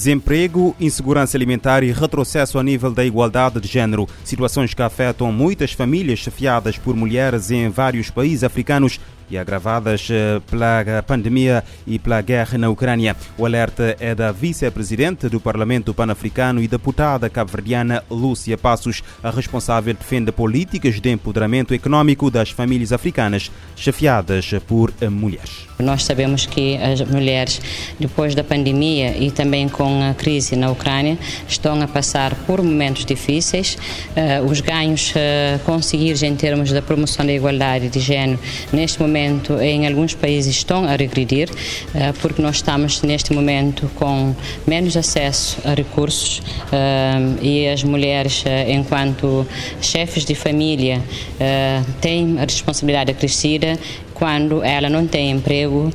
Desemprego, insegurança alimentar e retrocesso a nível da igualdade de género. Situações que afetam muitas famílias chefiadas por mulheres em vários países africanos e agravadas eh, pela pandemia e pela guerra na Ucrânia. O alerta é da vice-presidente do Parlamento Pan-Africano e deputada cabo-verdiana Lúcia Passos. A responsável defende políticas de empoderamento econômico das famílias africanas chefiadas por mulheres. Nós sabemos que as mulheres, depois da pandemia e também com a crise na Ucrânia, estão a passar por momentos difíceis. Uh, os ganhos conseguidos em termos da promoção da igualdade de género, neste momento, em alguns países, estão a regredir, uh, porque nós estamos, neste momento, com menos acesso a recursos e as mulheres, enquanto chefes de família, têm a responsabilidade acrescida quando ela não tem emprego,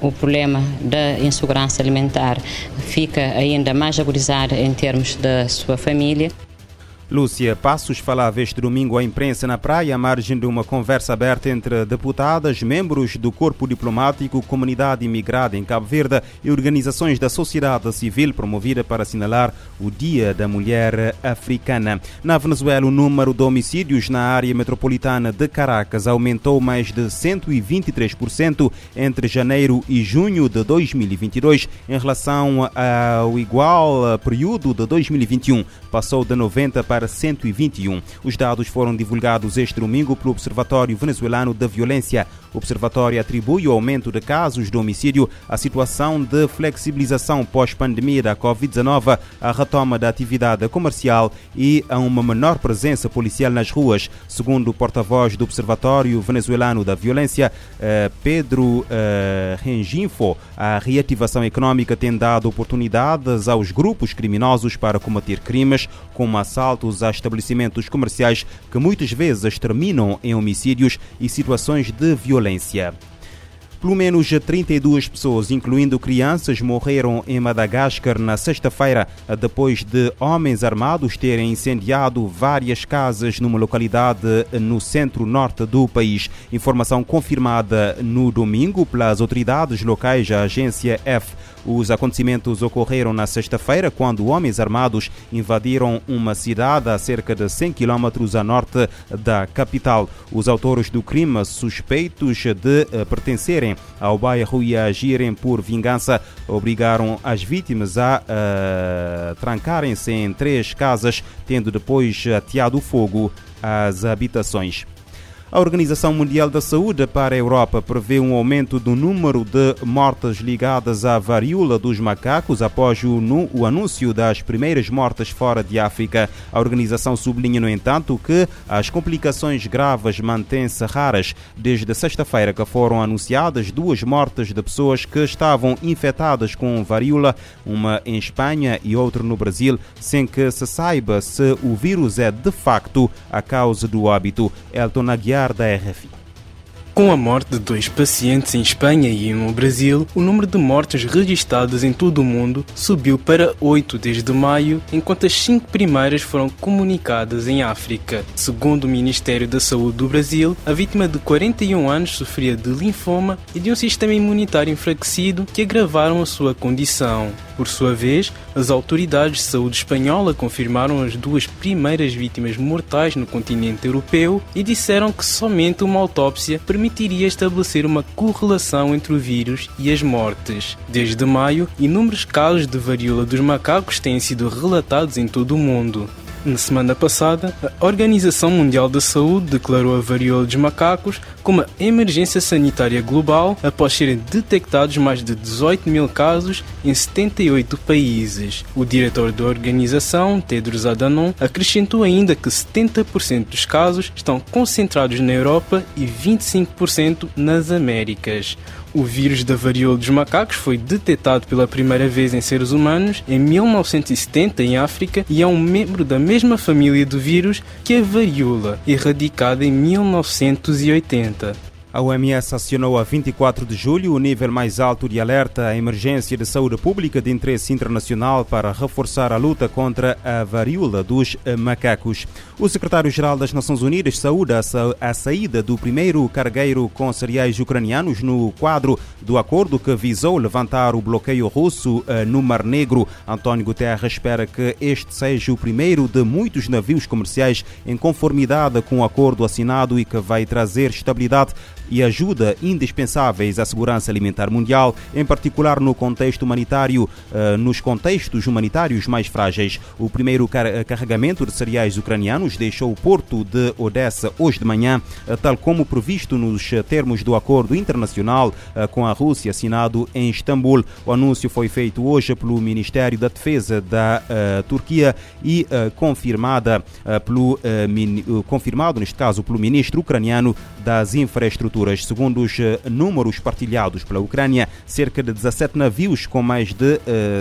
o problema da insegurança alimentar fica ainda mais agudizado em termos da sua família. Lúcia Passos falava este domingo à imprensa na praia, à margem de uma conversa aberta entre deputadas, membros do corpo diplomático, comunidade imigrada em Cabo Verde e organizações da sociedade civil promovida para assinalar o Dia da Mulher Africana. Na Venezuela, o número de homicídios na área metropolitana de Caracas aumentou mais de 123% entre janeiro e junho de 2022 em relação ao igual período de 2021. Passou de 90 para para 121. Os dados foram divulgados este domingo pelo Observatório Venezuelano da Violência. O observatório atribui o aumento de casos de homicídio à situação de flexibilização pós-pandemia da Covid-19, à retoma da atividade comercial e a uma menor presença policial nas ruas. Segundo o porta-voz do Observatório Venezuelano da Violência, eh, Pedro eh, Renginfo, a reativação econômica tem dado oportunidades aos grupos criminosos para combater crimes, como assaltos a estabelecimentos comerciais que muitas vezes terminam em homicídios e situações de violência. Pelo menos 32 pessoas, incluindo crianças, morreram em Madagascar na sexta-feira, depois de homens armados terem incendiado várias casas numa localidade no centro-norte do país. Informação confirmada no domingo pelas autoridades locais, a agência F. Os acontecimentos ocorreram na sexta-feira, quando homens armados invadiram uma cidade a cerca de 100 km a norte da capital. Os autores do crime, suspeitos de eh, pertencerem ao bairro e agirem por vingança, obrigaram as vítimas a uh, trancarem-se em três casas, tendo depois ateado fogo às habitações. A Organização Mundial da Saúde para a Europa prevê um aumento do número de mortes ligadas à varíola dos macacos após o, o, anúncio das primeiras mortes fora de África. A organização sublinha, no entanto, que as complicações graves mantêm-se raras. Desde sexta-feira que foram anunciadas duas mortes de pessoas que estavam infectadas com varíola, uma em Espanha e outra no Brasil, sem que se saiba se o vírus é de facto a causa do óbito. Elton Aguiar da RFI. Com a morte de dois pacientes em Espanha e no Brasil, o número de mortes registradas em todo o mundo subiu para 8 desde maio, enquanto as cinco primeiras foram comunicadas em África. Segundo o Ministério da Saúde do Brasil, a vítima de 41 anos sofria de linfoma e de um sistema imunitário enfraquecido que agravaram a sua condição. Por sua vez, as autoridades de saúde espanhola confirmaram as duas primeiras vítimas mortais no continente europeu e disseram que somente uma autópsia permitiu permitiria estabelecer uma correlação entre o vírus e as mortes. Desde maio, inúmeros casos de varíola dos macacos têm sido relatados em todo o mundo. Na semana passada, a Organização Mundial da Saúde declarou a varíola dos macacos como emergência sanitária global após serem detectados mais de 18 mil casos em 78 países. O diretor da organização, Tedros Adhanom, acrescentou ainda que 70% dos casos estão concentrados na Europa e 25% nas Américas. O vírus da varíola dos macacos foi detectado pela primeira vez em seres humanos em 1970 em África e é um membro da mesma família do vírus que a varíola, erradicada em 1980. A OMS acionou a 24 de julho o nível mais alto de alerta à emergência de saúde pública de interesse internacional para reforçar a luta contra a varíola dos macacos. O secretário-geral das Nações Unidas saúda a saída do primeiro cargueiro com cereais ucranianos no quadro do acordo que visou levantar o bloqueio russo eh, no Mar Negro. António Guterres espera que este seja o primeiro de muitos navios comerciais em conformidade com o acordo assinado e que vai trazer estabilidade e ajuda indispensáveis à segurança alimentar mundial, em particular no contexto humanitário, eh, nos contextos humanitários mais frágeis. O primeiro carregamento de cereais ucranianos deixou o porto de Odessa hoje de manhã, eh, tal como previsto nos termos do acordo internacional eh, com a Rússia assinado em Istambul. O anúncio foi feito hoje pelo Ministério da Defesa da Turquia e confirmada pelo confirmado neste caso pelo ministro ucraniano das infraestruturas Segundo os eh, números partilhados pela Ucrânia, cerca de 17 navios com mais de uh,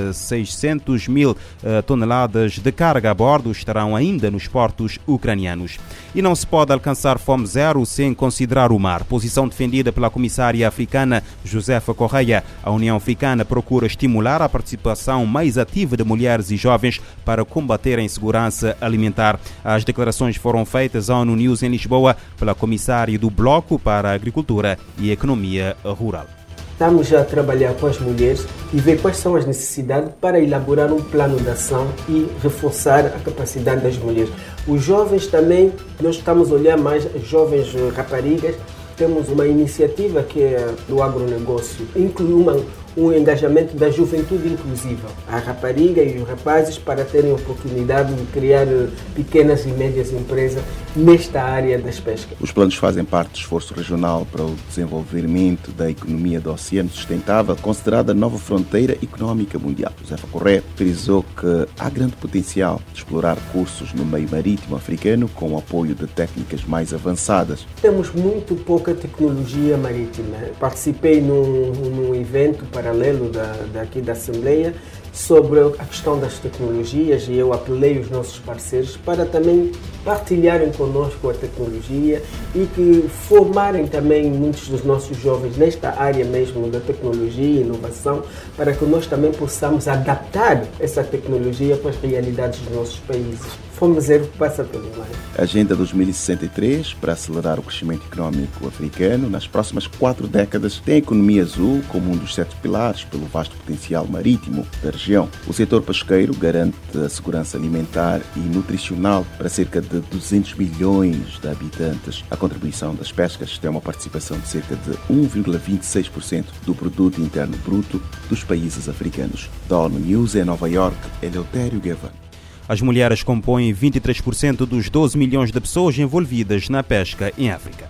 eh, 600 mil uh, toneladas de carga a bordo estarão ainda nos portos ucranianos. E não se pode alcançar fome zero sem considerar o mar. Posição defendida pela comissária africana Josefa Correia. A União Africana procura estimular a participação mais ativa de mulheres e jovens para combater a insegurança alimentar. As declarações foram feitas à ONU News em Lisboa pela comissária do Bloco para Agricultura e Economia Rural. Estamos a trabalhar com as mulheres e ver quais são as necessidades para elaborar um plano de ação e reforçar a capacidade das mulheres. Os jovens também, nós estamos a olhar mais jovens raparigas. Temos uma iniciativa que é do agronegócio, inclui uma, um engajamento da juventude inclusiva, a rapariga e os rapazes para terem a oportunidade de criar eh, pequenas e médias empresas nesta área das pescas. Os planos fazem parte do esforço regional para o desenvolvimento da economia do oceano sustentável, considerada a nova fronteira económica mundial. Josefa Correia frisou que há grande potencial de explorar cursos no meio marítimo africano com o apoio de técnicas mais avançadas. Temos muito pouca tecnologia marítima. Participei num, num evento para paralelo da, daqui da Assembleia sobre a questão das tecnologias e eu apelei os nossos parceiros para também partilharem conosco a tecnologia e que formarem também muitos dos nossos jovens nesta área mesmo da tecnologia e inovação para que nós também possamos adaptar essa tecnologia para as realidades dos nossos países. Fome zero passa pelo mar. Agenda 2063 para acelerar o crescimento econômico africano nas próximas quatro décadas tem a economia azul como um dos sete pilares pelo vasto potencial marítimo da região. O setor pesqueiro garante a segurança alimentar e nutricional para cerca de 200 milhões de habitantes. A contribuição das pescas tem uma participação de cerca de 1,26% do produto interno bruto dos países africanos. Da ONU News em Nova York, Eleutério Guevara. As mulheres compõem 23% dos 12 milhões de pessoas envolvidas na pesca em África.